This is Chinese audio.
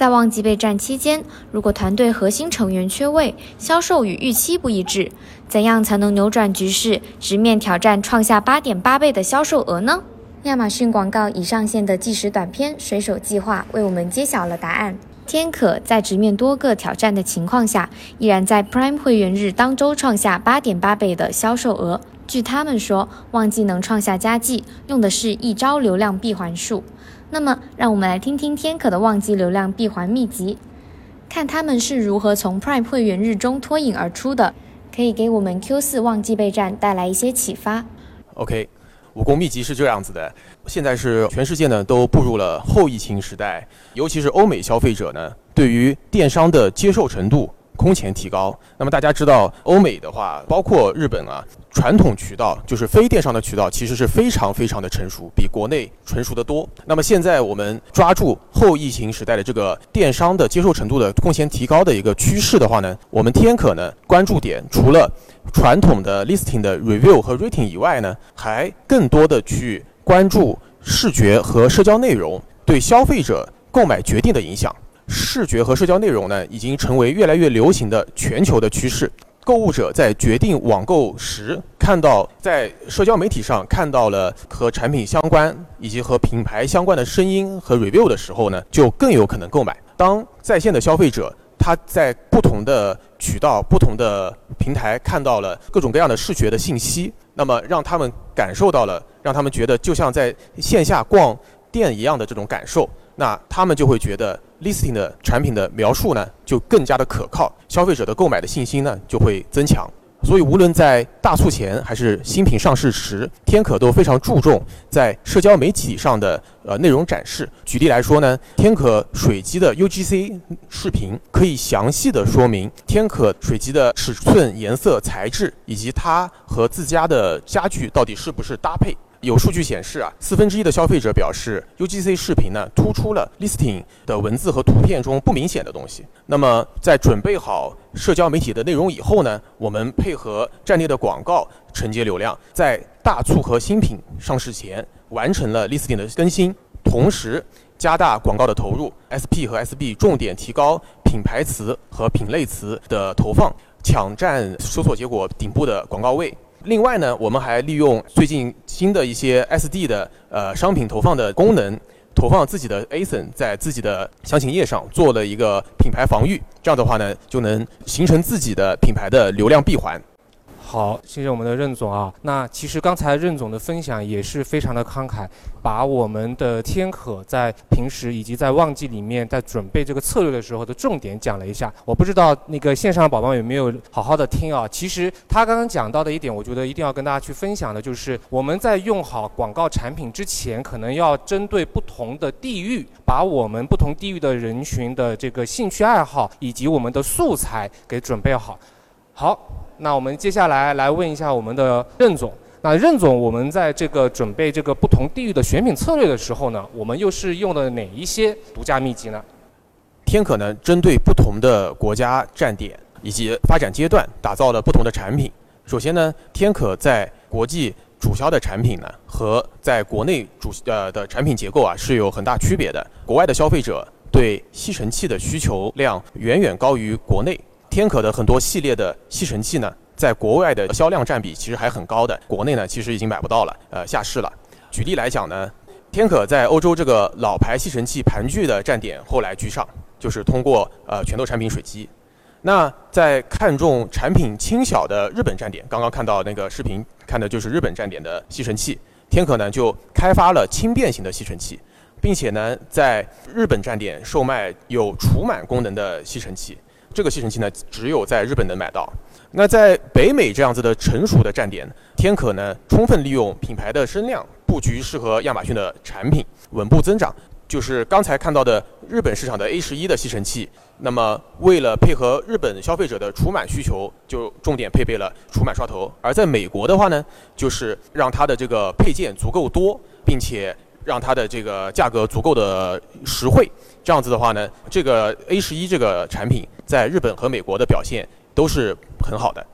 在旺季备战期间，如果团队核心成员缺位，销售与预期不一致，怎样才能扭转局势，直面挑战创下八点八倍的销售额呢？亚马逊广告已上线的计时短片《水手计划》为我们揭晓了答案。天可在直面多个挑战的情况下，依然在 Prime 会员日当周创下八点八倍的销售额。据他们说，旺季能创下佳绩，用的是一招流量闭环术。那么，让我们来听听天可的旺季流量闭环秘籍，看他们是如何从 Prime 会员日中脱颖而出的，可以给我们 Q 四旺季备战带来一些启发。OK，武功秘籍是这样子的：现在是全世界呢都步入了后疫情时代，尤其是欧美消费者呢，对于电商的接受程度。空前提高。那么大家知道，欧美的话，包括日本啊，传统渠道就是非电商的渠道，其实是非常非常的成熟，比国内成熟的多。那么现在我们抓住后疫情时代的这个电商的接受程度的空前提高的一个趋势的话呢，我们天可呢关注点除了传统的 listing 的 review 和 rating 以外呢，还更多的去关注视觉和社交内容对消费者购买决定的影响。视觉和社交内容呢，已经成为越来越流行的全球的趋势。购物者在决定网购时，看到在社交媒体上看到了和产品相关以及和品牌相关的声音和 review 的时候呢，就更有可能购买。当在线的消费者他在不同的渠道、不同的平台看到了各种各样的视觉的信息，那么让他们感受到了，让他们觉得就像在线下逛店一样的这种感受。那他们就会觉得 listing 的产品的描述呢，就更加的可靠，消费者的购买的信心呢就会增强。所以无论在大促前还是新品上市时，天可都非常注重在社交媒体上的呃内容展示。举例来说呢，天可水机的 UGC 视频可以详细的说明天可水机的尺寸、颜色、材质，以及它和自家的家具到底是不是搭配。有数据显示啊，四分之一的消费者表示，UGC 视频呢突出了 listing 的文字和图片中不明显的东西。那么，在准备好社交媒体的内容以后呢，我们配合站内的广告承接流量，在大促和新品上市前完成了 listing 的更新，同时加大广告的投入，SP 和 SB 重点提高品牌词和品类词的投放，抢占搜索结果顶部的广告位。另外呢，我们还利用最近新的一些 SD 的呃商品投放的功能，投放自己的 ASIN 在自己的详情页上做了一个品牌防御，这样的话呢，就能形成自己的品牌的流量闭环。好，谢谢我们的任总啊。那其实刚才任总的分享也是非常的慷慨，把我们的天可在平时以及在旺季里面在准备这个策略的时候的重点讲了一下。我不知道那个线上的宝宝有没有好好的听啊？其实他刚刚讲到的一点，我觉得一定要跟大家去分享的，就是我们在用好广告产品之前，可能要针对不同的地域，把我们不同地域的人群的这个兴趣爱好以及我们的素材给准备好。好。那我们接下来来问一下我们的任总。那任总，我们在这个准备这个不同地域的选品策略的时候呢，我们又是用了哪一些独家秘籍呢？天可呢，针对不同的国家站点以及发展阶段，打造了不同的产品。首先呢，天可在国际主销的产品呢，和在国内主呃的产品结构啊是有很大区别的。国外的消费者对吸尘器的需求量远远高于国内。天可的很多系列的吸尘器呢，在国外的销量占比其实还很高的，国内呢其实已经买不到了，呃下市了。举例来讲呢，天可在欧洲这个老牌吸尘器盘踞的站点后来居上，就是通过呃拳头产品水机。那在看重产品轻小的日本站点，刚刚看到那个视频看的就是日本站点的吸尘器，天可呢就开发了轻便型的吸尘器，并且呢在日本站点售卖有除螨功能的吸尘器。这个吸尘器呢，只有在日本能买到。那在北美这样子的成熟的站点，天可呢，充分利用品牌的声量，布局适合亚马逊的产品，稳步增长。就是刚才看到的日本市场的 A 十一的吸尘器，那么为了配合日本消费者的除螨需求，就重点配备了除螨刷头。而在美国的话呢，就是让它的这个配件足够多，并且。让它的这个价格足够的实惠，这样子的话呢，这个 A 十一这个产品在日本和美国的表现都是很好的。